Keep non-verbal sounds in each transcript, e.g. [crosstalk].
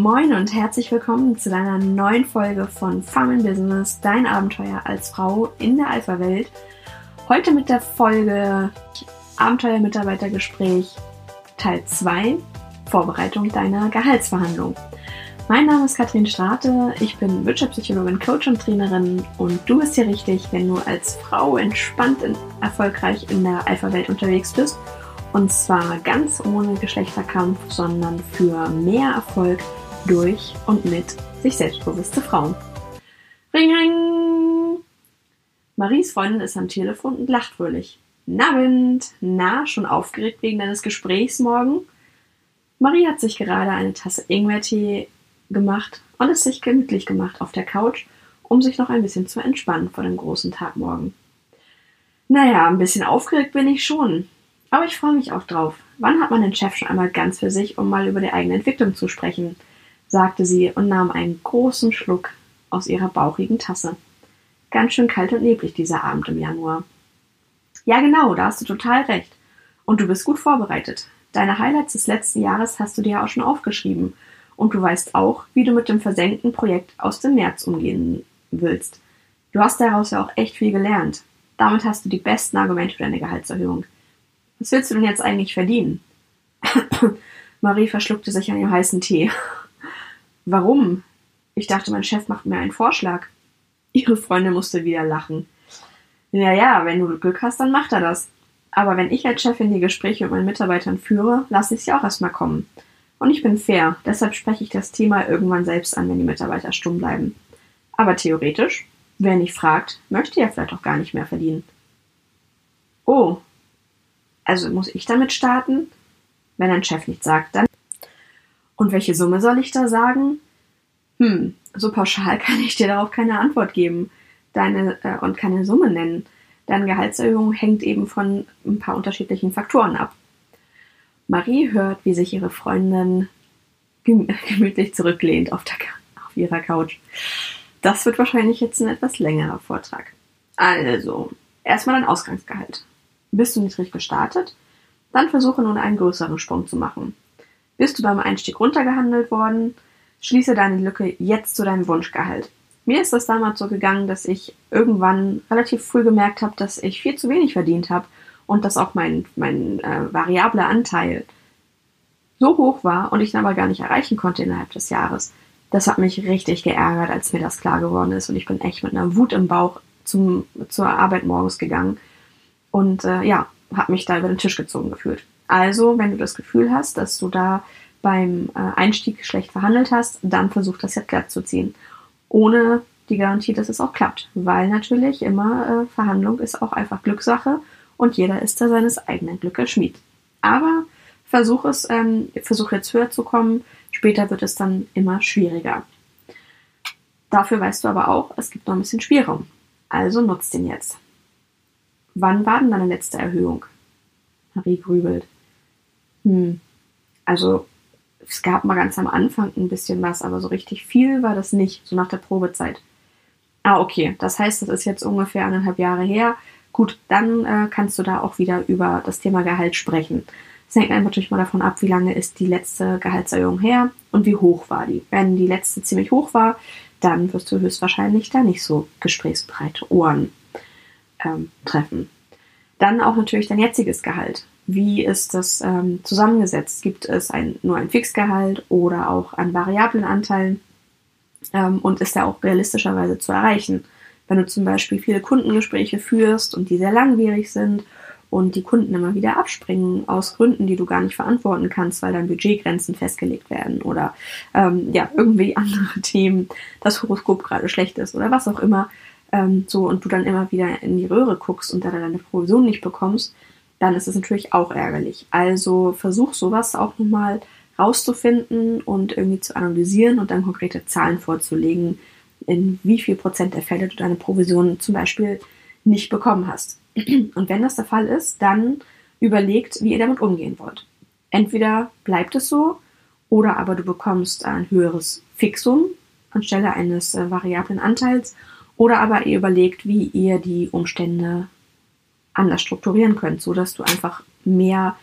Moin und herzlich willkommen zu deiner neuen Folge von Farm in Business, dein Abenteuer als Frau in der Alpha-Welt. Heute mit der Folge Abenteuer-Mitarbeitergespräch Teil 2, Vorbereitung deiner Gehaltsverhandlung. Mein Name ist Katrin Strate, ich bin Wirtschaftspsychologin, Coach und Trainerin und du bist hier richtig, wenn du als Frau entspannt und erfolgreich in der Alpha-Welt unterwegs bist und zwar ganz ohne Geschlechterkampf, sondern für mehr Erfolg durch und mit sich selbstbewusste Frauen. Ring, ring! Maries Freundin ist am Telefon und lacht fröhlich. Nabend! Na, schon aufgeregt wegen deines Gesprächs morgen? Marie hat sich gerade eine Tasse Ingwertee gemacht und es sich gemütlich gemacht auf der Couch, um sich noch ein bisschen zu entspannen vor dem großen Tag morgen. Naja, ein bisschen aufgeregt bin ich schon. Aber ich freue mich auch drauf. Wann hat man den Chef schon einmal ganz für sich, um mal über die eigene Entwicklung zu sprechen? Sagte sie und nahm einen großen Schluck aus ihrer bauchigen Tasse. Ganz schön kalt und neblig dieser Abend im Januar. Ja, genau, da hast du total recht. Und du bist gut vorbereitet. Deine Highlights des letzten Jahres hast du dir ja auch schon aufgeschrieben. Und du weißt auch, wie du mit dem versenkten Projekt aus dem März umgehen willst. Du hast daraus ja auch echt viel gelernt. Damit hast du die besten Argumente für deine Gehaltserhöhung. Was willst du denn jetzt eigentlich verdienen? [coughs] Marie verschluckte sich an ihrem heißen Tee. Warum? Ich dachte, mein Chef macht mir einen Vorschlag. Ihre Freundin musste wieder lachen. Ja, ja, wenn du Glück hast, dann macht er das. Aber wenn ich als Chefin die Gespräche mit meinen Mitarbeitern führe, lasse ich sie auch erstmal kommen. Und ich bin fair, deshalb spreche ich das Thema irgendwann selbst an, wenn die Mitarbeiter stumm bleiben. Aber theoretisch, wer nicht fragt, möchte ja vielleicht auch gar nicht mehr verdienen. Oh, also muss ich damit starten? Wenn ein Chef nicht sagt, dann. Und welche Summe soll ich da sagen? Hm, so pauschal [laughs] kann ich dir darauf keine Antwort geben deine, äh, und keine Summe nennen. Deine Gehaltserhöhung hängt eben von ein paar unterschiedlichen Faktoren ab. Marie hört, wie sich ihre Freundin [laughs] gemütlich zurücklehnt auf, der, auf ihrer Couch. Das wird wahrscheinlich jetzt ein etwas längerer Vortrag. Also, erstmal dein Ausgangsgehalt. Bist du niedrig gestartet? Dann versuche nun einen größeren Sprung zu machen. Bist du beim Einstieg runtergehandelt worden? Schließe deine Lücke jetzt zu deinem Wunschgehalt. Mir ist das damals so gegangen, dass ich irgendwann relativ früh gemerkt habe, dass ich viel zu wenig verdient habe und dass auch mein, mein äh, variabler Anteil so hoch war und ich ihn aber gar nicht erreichen konnte innerhalb des Jahres. Das hat mich richtig geärgert, als mir das klar geworden ist und ich bin echt mit einer Wut im Bauch zum, zur Arbeit morgens gegangen und äh, ja, habe mich da über den Tisch gezogen gefühlt. Also, wenn du das Gefühl hast, dass du da beim äh, Einstieg schlecht verhandelt hast, dann versuch das jetzt glatt zu ziehen. Ohne die Garantie, dass es auch klappt. Weil natürlich immer äh, Verhandlung ist auch einfach Glückssache und jeder ist da seines eigenen Glückes Schmied. Aber versuch es, ähm, versuch jetzt höher zu kommen, später wird es dann immer schwieriger. Dafür weißt du aber auch, es gibt noch ein bisschen Spielraum. Also nutzt den jetzt. Wann war denn deine letzte Erhöhung? Marie grübelt. Hm, also es gab mal ganz am Anfang ein bisschen was, aber so richtig viel war das nicht, so nach der Probezeit. Ah, okay. Das heißt, das ist jetzt ungefähr eineinhalb Jahre her. Gut, dann äh, kannst du da auch wieder über das Thema Gehalt sprechen. Es hängt natürlich mal davon ab, wie lange ist die letzte Gehaltserhöhung her und wie hoch war die. Wenn die letzte ziemlich hoch war, dann wirst du höchstwahrscheinlich da nicht so gesprächsbreite Ohren ähm, treffen. Dann auch natürlich dein jetziges Gehalt. Wie ist das ähm, zusammengesetzt? Gibt es ein, nur ein Fixgehalt oder auch an variablen Anteilen? Ähm, und ist er auch realistischerweise zu erreichen? Wenn du zum Beispiel viele Kundengespräche führst und die sehr langwierig sind und die Kunden immer wieder abspringen aus Gründen, die du gar nicht verantworten kannst, weil dann Budgetgrenzen festgelegt werden oder ähm, ja irgendwie [laughs] andere Themen, das Horoskop gerade schlecht ist oder was auch immer, ähm, so und du dann immer wieder in die Röhre guckst und da deine Provision nicht bekommst, dann ist es natürlich auch ärgerlich. Also versuch sowas auch nochmal rauszufinden und irgendwie zu analysieren und dann konkrete Zahlen vorzulegen, in wie viel Prozent der Fälle du deine Provision zum Beispiel nicht bekommen hast. [clears throat] Und wenn das der Fall ist, dann überlegt, wie ihr damit umgehen wollt. Entweder bleibt es so oder aber du bekommst ein höheres Fixum anstelle eines äh, variablen Anteils oder aber ihr überlegt, wie ihr die Umstände anders strukturieren könnt, sodass du einfach mehr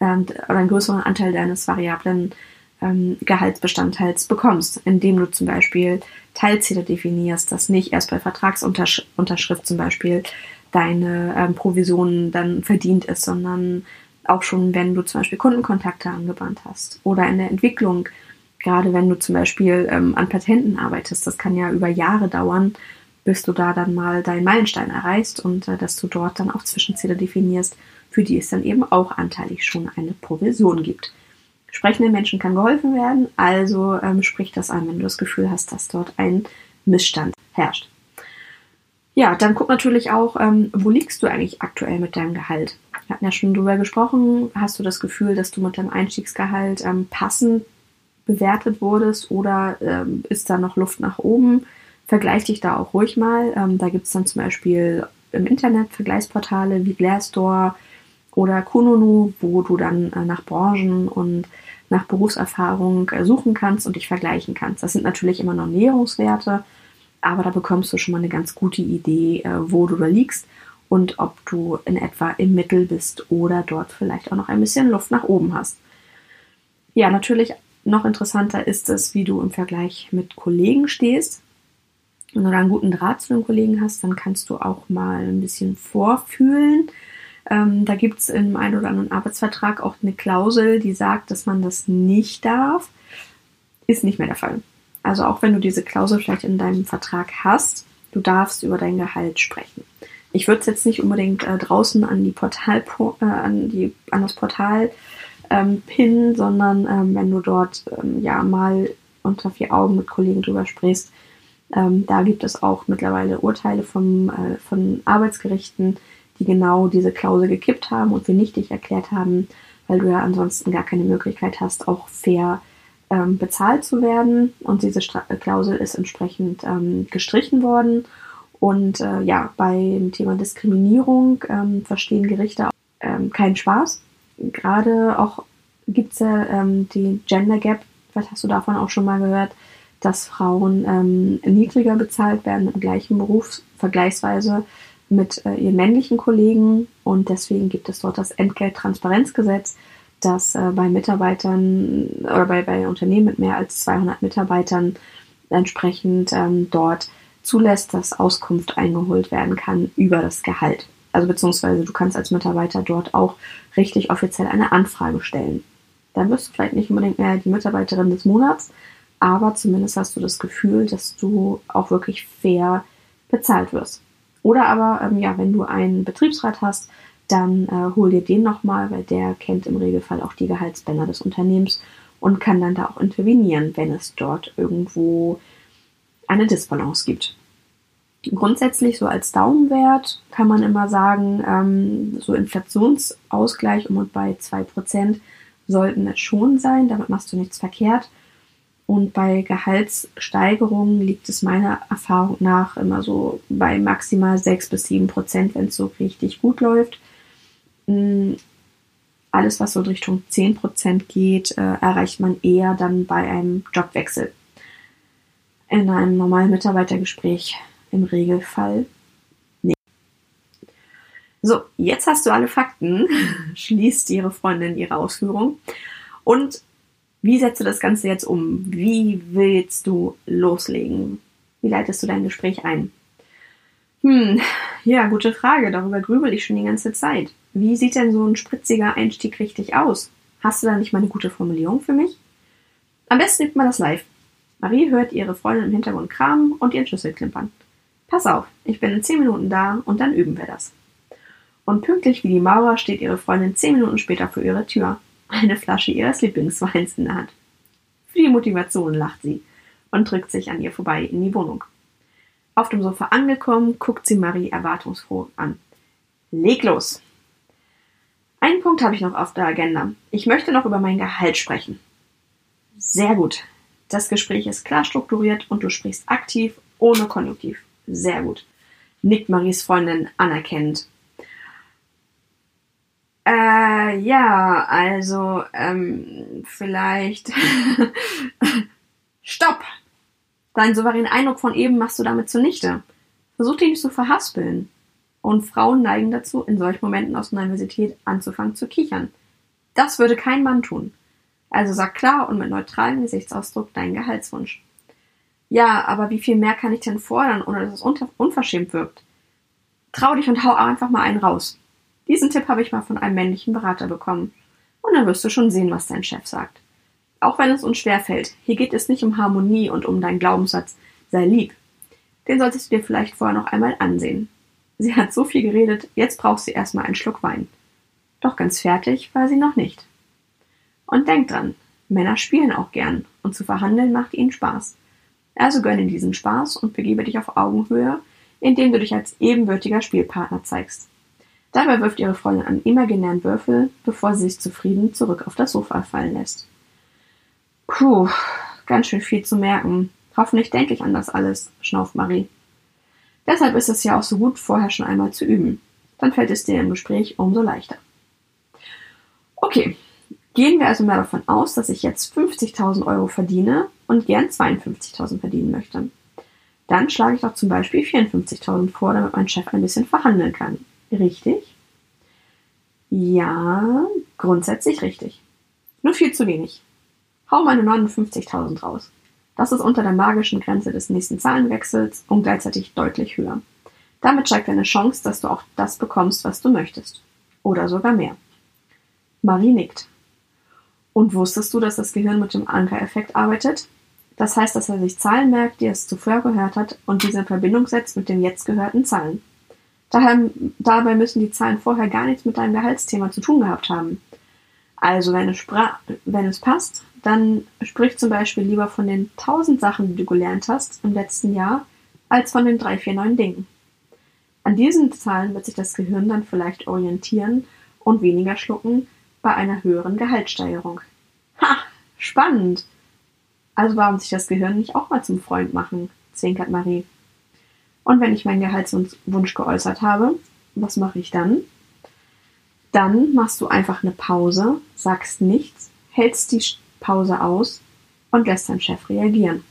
ähm, oder einen größeren Anteil deines variablen ähm, Gehaltsbestandteils bekommst, indem du zum Beispiel Teilziele definierst, dass nicht erst bei Vertragsunterschrift zum Beispiel deine ähm, Provision dann verdient ist, sondern auch schon, wenn du zum Beispiel Kundenkontakte angewandt hast oder in der Entwicklung, gerade wenn du zum Beispiel ähm, an Patenten arbeitest, das kann ja über Jahre dauern, bis du da dann mal deinen Meilenstein erreichst und äh, dass du dort dann auch Zwischenziele definierst, für die es dann eben auch anteilig schon eine Provision gibt. Sprechenden Menschen kann geholfen werden, also ähm, sprich das an, wenn du das Gefühl hast, dass dort ein Missstand herrscht. Ja, dann guck natürlich auch, ähm, wo liegst du eigentlich aktuell mit deinem Gehalt? Wir hatten ja schon drüber gesprochen. Hast du das Gefühl, dass du mit deinem Einstiegsgehalt ähm, passend bewertet wurdest oder ähm, ist da noch Luft nach oben? Vergleich dich da auch ruhig mal. Ähm, da gibt es dann zum Beispiel im Internet Vergleichsportale wie Glassdoor oder Kununu, wo du dann äh, nach Branchen und nach Berufserfahrung äh, suchen kannst und dich vergleichen kannst. Das sind natürlich immer noch Näherungswerte, aber da bekommst du schon mal eine ganz gute Idee, äh, wo du da liegst und ob du in etwa im Mittel bist oder dort vielleicht auch noch ein bisschen Luft nach oben hast. Ja, natürlich noch interessanter ist es, wie du im Vergleich mit Kollegen stehst. Wenn du da einen guten Draht zu den Kollegen hast, dann kannst du auch mal ein bisschen vorfühlen. Ähm, da gibt es im einen oder anderen Arbeitsvertrag auch eine Klausel, die sagt, dass man das nicht darf. Ist nicht mehr der Fall. Also auch wenn du diese Klausel vielleicht in deinem Vertrag hast, du darfst über dein Gehalt sprechen. Ich würde es jetzt nicht unbedingt äh, draußen an die Portal äh, an die an das Portal ähm, pinnen, sondern ähm, wenn du dort ähm, ja mal unter vier Augen mit Kollegen drüber sprichst, ähm, da gibt es auch mittlerweile Urteile vom, äh, von Arbeitsgerichten, die genau diese Klausel gekippt haben und für nichtig erklärt haben, weil du ja ansonsten gar keine Möglichkeit hast, auch fair ähm, bezahlt zu werden. Und diese Stra Klausel ist entsprechend ähm, gestrichen worden. Und äh, ja, beim Thema Diskriminierung ähm, verstehen Gerichte ähm, keinen Spaß. Gerade auch gibt es ja ähm, die Gender Gap, vielleicht hast du davon auch schon mal gehört, dass Frauen ähm, niedriger bezahlt werden im gleichen Beruf vergleichsweise mit äh, ihren männlichen Kollegen. Und deswegen gibt es dort das Entgelttransparenzgesetz, das äh, bei Mitarbeitern oder bei, bei Unternehmen mit mehr als 200 Mitarbeitern entsprechend ähm, dort zulässt, dass Auskunft eingeholt werden kann über das Gehalt. Also beziehungsweise du kannst als Mitarbeiter dort auch richtig offiziell eine Anfrage stellen. Dann wirst du vielleicht nicht unbedingt mehr die Mitarbeiterin des Monats, aber zumindest hast du das Gefühl, dass du auch wirklich fair bezahlt wirst. Oder aber, ähm, ja, wenn du einen Betriebsrat hast, dann äh, hol dir den nochmal, weil der kennt im Regelfall auch die Gehaltsbänder des Unternehmens und kann dann da auch intervenieren, wenn es dort irgendwo eine Disbalance gibt. Grundsätzlich so als Daumenwert kann man immer sagen, ähm, so Inflationsausgleich um und bei 2% sollten es schon sein, damit machst du nichts verkehrt. Und bei Gehaltssteigerungen liegt es meiner Erfahrung nach immer so bei maximal 6 bis 7 Prozent, wenn es so richtig gut läuft. Mm, alles, was so in Richtung 10 Prozent geht, äh, erreicht man eher dann bei einem Jobwechsel. In einem normalen Mitarbeitergespräch im Regelfall. So, jetzt hast du alle Fakten, [laughs] schließt ihre Freundin ihre Ausführung. Und wie setzt du das Ganze jetzt um? Wie willst du loslegen? Wie leitest du dein Gespräch ein? Hm, ja, gute Frage. Darüber grübel ich schon die ganze Zeit. Wie sieht denn so ein spritziger Einstieg richtig aus? Hast du da nicht mal eine gute Formulierung für mich? Am besten übt man das live. Marie hört ihre Freundin im Hintergrund kramen und ihren Schlüssel klimpern. Pass auf, ich bin in zehn Minuten da und dann üben wir das. Und pünktlich wie die Maurer steht ihre Freundin zehn Minuten später vor ihrer Tür, eine Flasche ihres Lieblingsweins in der Hand. Für die Motivation lacht sie und drückt sich an ihr vorbei in die Wohnung. Auf dem Sofa angekommen, guckt sie Marie erwartungsfroh an. Leg los! Einen Punkt habe ich noch auf der Agenda. Ich möchte noch über mein Gehalt sprechen. Sehr gut. Das Gespräch ist klar strukturiert und du sprichst aktiv, ohne Konjunktiv. Sehr gut. Nickt Maries Freundin anerkennend. Äh, ja, also, ähm, vielleicht. [laughs] Stopp! Deinen souveränen Eindruck von eben machst du damit zunichte. Versuch dich nicht zu verhaspeln. Und Frauen neigen dazu, in solchen Momenten aus Nervosität anzufangen zu kichern. Das würde kein Mann tun. Also sag klar und mit neutralem Gesichtsausdruck deinen Gehaltswunsch. Ja, aber wie viel mehr kann ich denn fordern, ohne dass es unverschämt wirkt? Trau dich und hau einfach mal einen raus. Diesen Tipp habe ich mal von einem männlichen Berater bekommen. Und dann wirst du schon sehen, was dein Chef sagt. Auch wenn es uns schwerfällt, hier geht es nicht um Harmonie und um deinen Glaubenssatz, sei lieb. Den solltest du dir vielleicht vorher noch einmal ansehen. Sie hat so viel geredet, jetzt braucht sie erstmal einen Schluck Wein. Doch ganz fertig war sie noch nicht. Und denk dran, Männer spielen auch gern und zu verhandeln macht ihnen Spaß. Also gönne diesen Spaß und begebe dich auf Augenhöhe, indem du dich als ebenbürtiger Spielpartner zeigst. Dabei wirft ihre Freundin einen imaginären Würfel, bevor sie sich zufrieden zurück auf das Sofa fallen lässt. Puh, ganz schön viel zu merken. Hoffentlich denke ich an das alles, schnauft Marie. Deshalb ist es ja auch so gut, vorher schon einmal zu üben. Dann fällt es dir im Gespräch umso leichter. Okay, gehen wir also mal davon aus, dass ich jetzt 50.000 Euro verdiene und gern 52.000 verdienen möchte. Dann schlage ich doch zum Beispiel 54.000 vor, damit mein Chef ein bisschen verhandeln kann. Richtig? Ja, grundsätzlich richtig. Nur viel zu wenig. Hau meine 59.000 raus. Das ist unter der magischen Grenze des nächsten Zahlenwechsels und gleichzeitig deutlich höher. Damit steigt deine Chance, dass du auch das bekommst, was du möchtest. Oder sogar mehr. Marie nickt. Und wusstest du, dass das Gehirn mit dem Ankereffekt arbeitet? Das heißt, dass er sich Zahlen merkt, die er zuvor gehört hat und diese in Verbindung setzt mit den jetzt gehörten Zahlen. Daher, dabei müssen die Zahlen vorher gar nichts mit deinem Gehaltsthema zu tun gehabt haben. Also, wenn es, wenn es passt, dann sprich zum Beispiel lieber von den tausend Sachen, die du gelernt hast im letzten Jahr, als von den drei, vier neuen Dingen. An diesen Zahlen wird sich das Gehirn dann vielleicht orientieren und weniger schlucken bei einer höheren Gehaltssteigerung. Ha, spannend! Also warum sich das Gehirn nicht auch mal zum Freund machen, zwinkert Marie. Und wenn ich meinen Gehaltswunsch geäußert habe, was mache ich dann? Dann machst du einfach eine Pause, sagst nichts, hältst die Pause aus und lässt deinen Chef reagieren.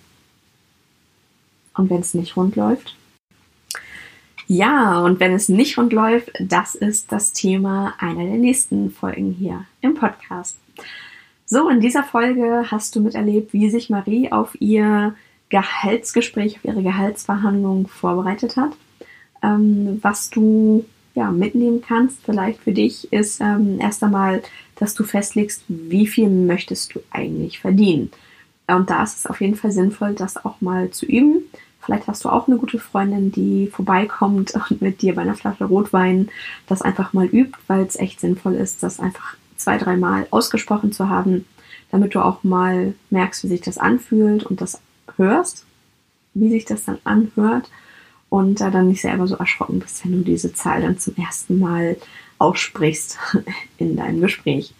Und wenn es nicht rund läuft? Ja, und wenn es nicht rund läuft, das ist das Thema einer der nächsten Folgen hier im Podcast. So, in dieser Folge hast du miterlebt, wie sich Marie auf ihr Gehaltsgespräch, auf ihre Gehaltsverhandlung vorbereitet hat. Ähm, was du ja, mitnehmen kannst, vielleicht für dich, ist ähm, erst einmal, dass du festlegst, wie viel möchtest du eigentlich verdienen. Und da ist es auf jeden Fall sinnvoll, das auch mal zu üben. Vielleicht hast du auch eine gute Freundin, die vorbeikommt [laughs] und mit dir bei einer Flasche Rotwein das einfach mal übt, weil es echt sinnvoll ist, das einfach zwei, dreimal ausgesprochen zu haben, damit du auch mal merkst, wie sich das anfühlt und das hörst, wie sich das dann anhört und äh, dann nicht selber so erschrocken bist, wenn du diese Zahl dann zum ersten Mal aussprichst [laughs] in deinem Gespräch.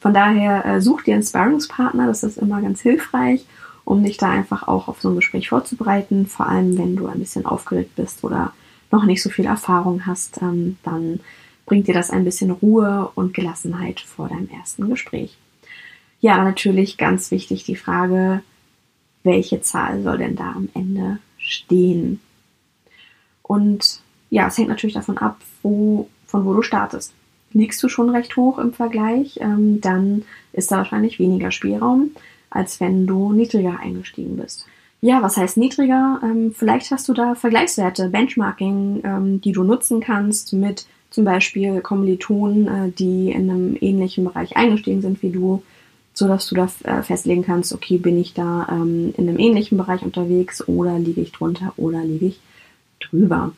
Von daher äh, such dir einen Sparringspartner, das ist immer ganz hilfreich, um dich da einfach auch auf so ein Gespräch vorzubereiten, vor allem wenn du ein bisschen aufgeregt bist oder noch nicht so viel Erfahrung hast, ähm, dann bringt dir das ein bisschen Ruhe und Gelassenheit vor deinem ersten Gespräch. Ja, natürlich ganz wichtig die Frage, welche Zahl soll denn da am Ende stehen? Und ja, es hängt natürlich davon ab, wo, von wo du startest. Liegst du schon recht hoch im Vergleich, ähm, dann ist da wahrscheinlich weniger Spielraum, als wenn du niedriger eingestiegen bist. Ja, was heißt niedriger? Ähm, vielleicht hast du da Vergleichswerte, Benchmarking, ähm, die du nutzen kannst mit zum Beispiel Kommilitonen, äh, die in einem ähnlichen Bereich eingestiegen sind wie du, so dass du da äh, festlegen kannst, okay, bin ich da ähm, in einem ähnlichen Bereich unterwegs oder liege ich drunter oder liege ich drüber.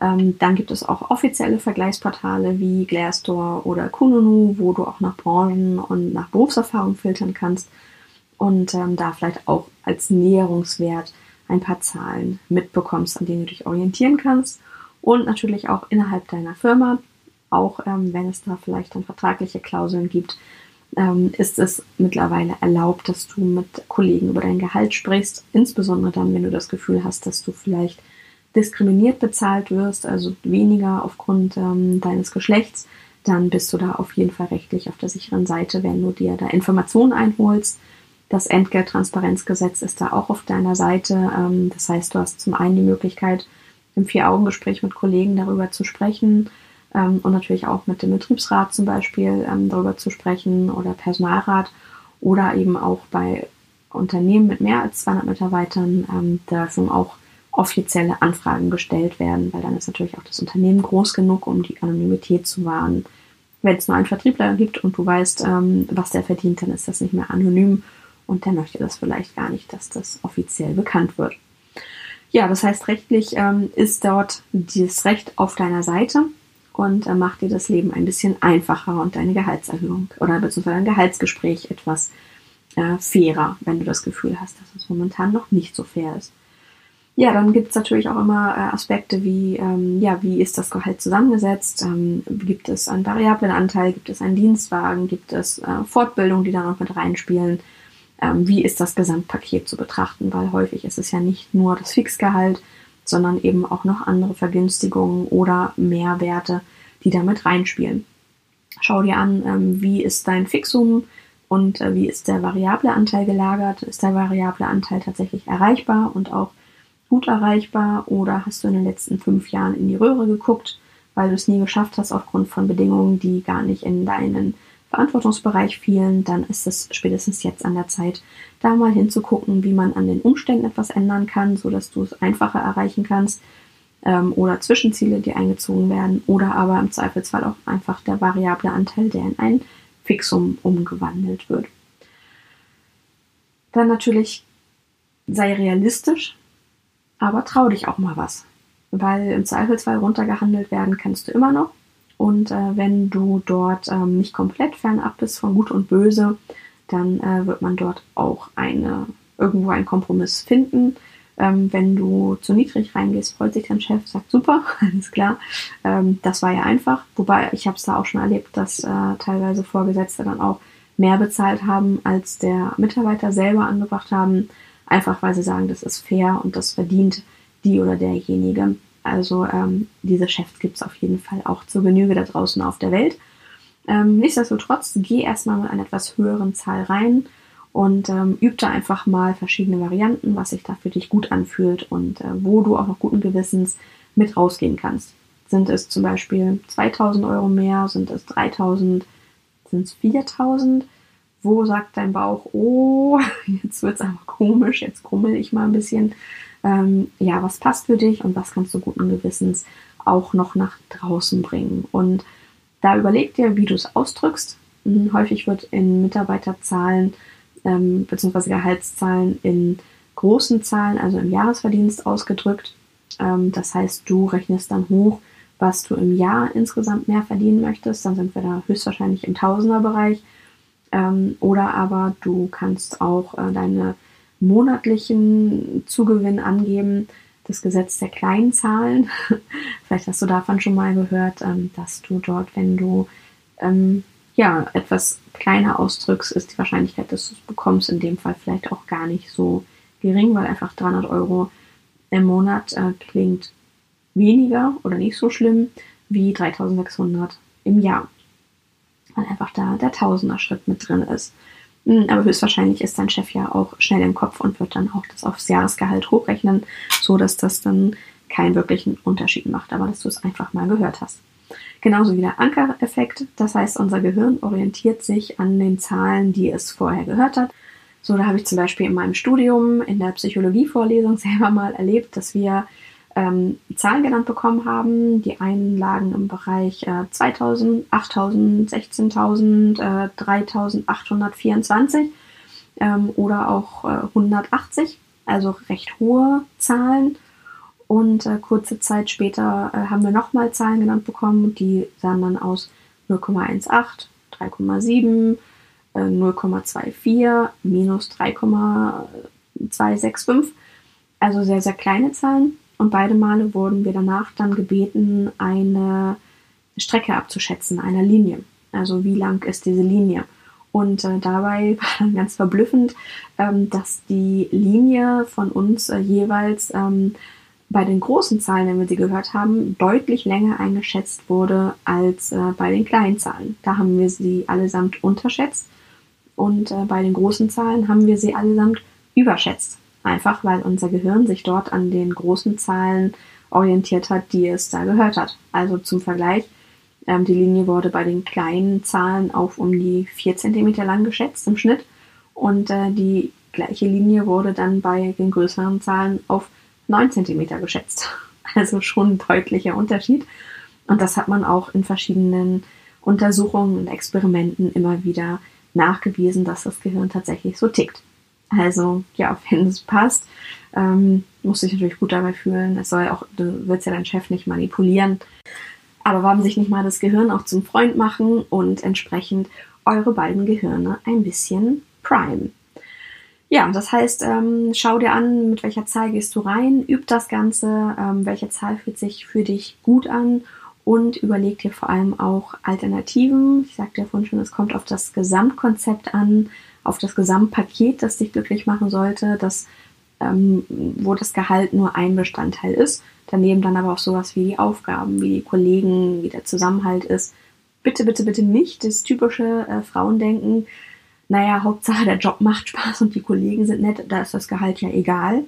Ähm, dann gibt es auch offizielle Vergleichsportale wie Glassdoor oder Kununu, wo du auch nach Branchen und nach Berufserfahrung filtern kannst und ähm, da vielleicht auch als Näherungswert ein paar Zahlen mitbekommst, an denen du dich orientieren kannst und natürlich auch innerhalb deiner Firma, auch ähm, wenn es da vielleicht dann vertragliche Klauseln gibt, ähm, ist es mittlerweile erlaubt, dass du mit Kollegen über dein Gehalt sprichst, insbesondere dann, wenn du das Gefühl hast, dass du vielleicht diskriminiert bezahlt wirst, also weniger aufgrund ähm, deines Geschlechts, dann bist du da auf jeden Fall rechtlich auf der sicheren Seite, wenn du dir da Informationen einholst. Das Entgelttransparenzgesetz ist da auch auf deiner Seite. Ähm, das heißt, du hast zum einen die Möglichkeit, im Vier-Augen-Gespräch mit Kollegen darüber zu sprechen ähm, und natürlich auch mit dem Betriebsrat zum Beispiel ähm, darüber zu sprechen oder Personalrat. oder eben auch bei Unternehmen mit mehr als 200 Mitarbeitern ähm, dürfen auch offizielle Anfragen gestellt werden, weil dann ist natürlich auch das Unternehmen groß genug, um die Anonymität zu wahren. Wenn es nur einen Vertriebler gibt und du weißt, ähm, was der verdient, dann ist das nicht mehr anonym und der möchte das vielleicht gar nicht, dass das offiziell bekannt wird. Ja, das heißt, rechtlich ähm, ist dort dieses Recht auf deiner Seite und äh, macht dir das Leben ein bisschen einfacher und deine Gehaltserhöhung oder beziehungsweise ein Gehaltsgespräch etwas äh, fairer, wenn du das Gefühl hast, dass es momentan noch nicht so fair ist. Ja, dann gibt es natürlich auch immer äh, Aspekte wie, ähm, ja, wie ist das Gehalt zusammengesetzt? Ähm, gibt es einen variablen Anteil? Gibt es einen Dienstwagen? Gibt es äh, Fortbildungen, die da noch mit reinspielen? Ähm, wie ist das Gesamtpaket zu betrachten? Weil häufig ist es ja nicht nur das Fixgehalt, sondern eben auch noch andere Vergünstigungen oder Mehrwerte, die damit reinspielen. Schau dir an, ähm, wie ist dein Fixum und äh, wie ist der variable Anteil gelagert? Ist der variable Anteil tatsächlich erreichbar und auch gut erreichbar oder hast du in den letzten fünf Jahren in die Röhre geguckt, weil du es nie geschafft hast aufgrund von Bedingungen, die gar nicht in deinen Verantwortungsbereich fielen, dann ist es spätestens jetzt an der Zeit, da mal hinzugucken, wie man an den Umständen etwas ändern kann, so dass du es einfacher erreichen kannst ähm, oder Zwischenziele, die eingezogen werden oder aber im Zweifelsfall auch einfach der variable Anteil, der in ein Fixum umgewandelt wird. Dann natürlich sei realistisch, aber trau dich auch mal was. Weil im Zweifelsfall runtergehandelt werden kannst du immer noch. Und äh, wenn du dort ähm, nicht komplett fernab bist von Gut und Böse, dann äh, wird man dort auch eine, irgendwo einen Kompromiss finden. Ähm, wenn du zu niedrig reingehst, freut sich dein Chef, sagt super, [laughs] alles klar. Ähm, das war ja einfach. Wobei ich habe es da auch schon erlebt, dass äh, teilweise Vorgesetzte dann auch mehr bezahlt haben, als der Mitarbeiter selber angebracht haben einfach weil sie sagen, das ist fair und das verdient die oder derjenige. Also ähm, diese Chefs gibt es auf jeden Fall auch zur Genüge da draußen auf der Welt. Ähm, nichtsdestotrotz, geh erstmal mit einer etwas höheren Zahl rein und ähm, üb da einfach mal verschiedene Varianten, was sich da für dich gut anfühlt und äh, wo du auch noch guten Gewissens mit rausgehen kannst. Sind es zum Beispiel 2000 Euro mehr? Sind es 3000? Sind es 4000? Wo sagt dein Bauch, oh, [laughs] jetzt wird es aber komisch, jetzt krummel ich mal ein bisschen. Ähm, ja, was passt für dich und was kannst du guten Gewissens auch noch nach draußen bringen? Und da überleg dir, wie du es ausdrückst. Hm, häufig wird in Mitarbeiterzahlen ähm, bzw. Gehaltszahlen in großen Zahlen, also im Jahresverdienst ausgedrückt. Ähm, das heißt, du rechnest dann hoch, was du im Jahr insgesamt mehr verdienen möchtest. Dann sind wir da höchstwahrscheinlich im Tausenderbereich. Ähm, oder aber du kannst auch äh, deine monatlichen Zugewinn angeben, das Gesetz der kleinen Zahlen. [laughs] Vielleicht hast du davon schon mal gehört, ähm, dass du dort, wenn du ähm, ja etwas kleiner ausdrückst, ist die Wahrscheinlichkeit, dass du es bekommst, in dem Fall vielleicht auch gar nicht so gering, weil einfach 300 Euro im Monat äh, klingt weniger oder nicht so schlimm wie 3600 im Jahr weil einfach da der Tausender-Schritt mit drin ist. Hm, aber höchstwahrscheinlich ist dein Chef ja auch schnell im Kopf und wird dann auch das aufs Jahresgehalt hochrechnen, so dass das dann keinen wirklichen Unterschied macht, aber dass du es einfach mal gehört hast. Genauso wie der Ankereffekt, das heißt, unser Gehirn orientiert sich an den Zahlen, die es vorher gehört hat. So, da habe ich zum Beispiel in meinem Studium in der Psychologievorlesung [laughs] selber mal erlebt, dass wir ähm, Zahlen genannt bekommen haben. Die einen lagen im Bereich äh, 2000, 8000, 16.000, äh, 3824 ähm, oder auch äh, 180, also recht hohe Zahlen. Und äh, kurze Zeit später äh, haben wir nochmal Zahlen genannt bekommen, die sahen dann aus 0,18, 3,7, 0,24, minus 3,265. Also sehr, sehr kleine Zahlen. Und beide Male wurden wir danach dann gebeten, eine Strecke abzuschätzen, eine Linie. Also wie lang ist diese Linie? Und äh, dabei [laughs] war dann ganz verblüffend, ähm, dass die Linie von uns äh, jeweils ähm, bei den großen Zahlen, wenn wir sie gehört haben, deutlich länger eingeschätzt wurde als äh, bei den kleinen Zahlen. Da haben wir sie allesamt unterschätzt und äh, bei den großen Zahlen haben wir sie allesamt überschätzt. Einfach weil unser Gehirn sich dort an den großen Zahlen orientiert hat, die es da gehört hat. Also zum Vergleich, ähm, die Linie wurde bei den kleinen Zahlen auf um die 4 cm lang geschätzt im Schnitt Und äh, die gleiche Linie wurde dann bei den größeren Zahlen auf 9 cm geschätzt. [laughs] Also schon ein deutlicher Unterschied. Und das hat man auch in verschiedenen Untersuchungen und Experimenten immer wieder nachgewiesen, dass das Gehirn tatsächlich so tickt. Also ja, [laughs] wenn es passt, ähm, musst du dich natürlich gut dabei fühlen. Es soll auch, du willst ja deinen Chef nicht manipulieren. Aber warum sich nicht mal das Gehirn auch zum Freund machen und entsprechend eure beiden Gehirne ein bisschen prime. Ja, das heißt, ähm, schau dir an, mit welcher Zahl gehst du rein, üb das Ganze, ähm, welche Zahl fühlt sich für dich gut an und überleg dir vor allem auch Alternativen. Ich sagte ja vorhin schon, es kommt auf das Gesamtkonzept an, auf das Gesamtpaket, das dich glücklich machen sollte, das, ähm, wo das Gehalt nur ein Bestandteil ist. Daneben dann aber auch sowas wie die Aufgaben, wie die Kollegen, wie der Zusammenhalt ist. Bitte, bitte, bitte nicht das typische äh, Frauendenken, naja, Hauptsache der Job macht Spaß und die Kollegen sind nett, da ist das Gehalt ja egal.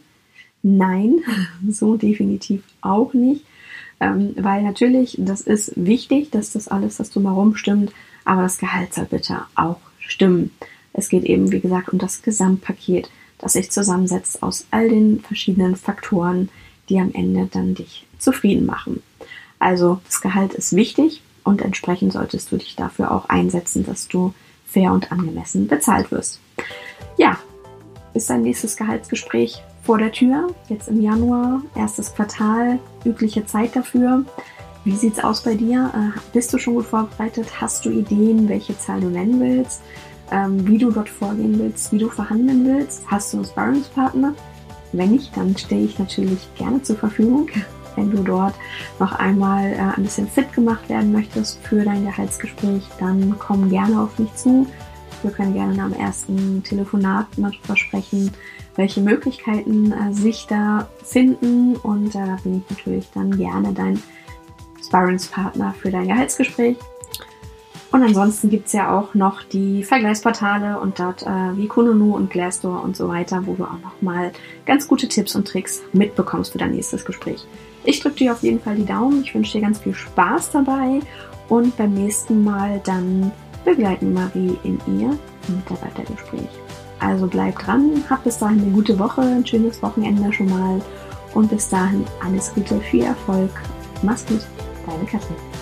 Nein, [laughs] so definitiv auch nicht. Ähm, weil natürlich, das ist wichtig, dass das alles, das drumherum stimmt, aber das Gehalt soll bitte auch stimmen. Es geht eben, wie gesagt, um das Gesamtpaket, das sich zusammensetzt aus all den verschiedenen Faktoren, die am Ende dann dich zufrieden machen. Also das Gehalt ist wichtig und entsprechend solltest du dich dafür auch einsetzen, dass du fair und angemessen bezahlt wirst. Ja, ist dein nächstes Gehaltsgespräch vor der Tür, jetzt im Januar, erstes Quartal, übliche Zeit dafür. Wie sieht es aus bei dir? Äh, bist du schon gut vorbereitet? Hast du Ideen, welche Zahl du nennen willst? Ähm, wie du dort vorgehen willst? Wie du verhandeln willst? Hast du einen Sparringspartner? Wenn nicht, dann stehe ich natürlich gerne zur Verfügung [laughs] wenn du dort noch einmal äh, ein bisschen fit gemacht werden möchtest für dein Gehaltsgespräch, dann komm gerne auf mich zu. Wir können gerne am ersten Telefonat mal drüber sprechen, welche Möglichkeiten äh, sich da finden. Und äh, da bin ich natürlich dann gerne dein Sparringspartner für dein Gehaltsgespräch. Und ansonsten gibt es ja auch noch die Vergleichsportale und dort äh, wie Kununu und Glassdoor und so weiter, wo du auch nochmal ganz gute Tipps und Tricks mitbekommst für dein nächstes Gespräch. Ich drücke dir auf jeden Fall die Daumen. Ich wünsche dir ganz viel Spaß dabei und beim nächsten Mal dann begleiten Marie in ihr Mitarbeitergespräch. Also bleib dran, hab bis dahin eine gute Woche, ein schönes Wochenende schon mal und bis dahin alles Gute, viel Erfolg. Mach's gut, deine Katrin.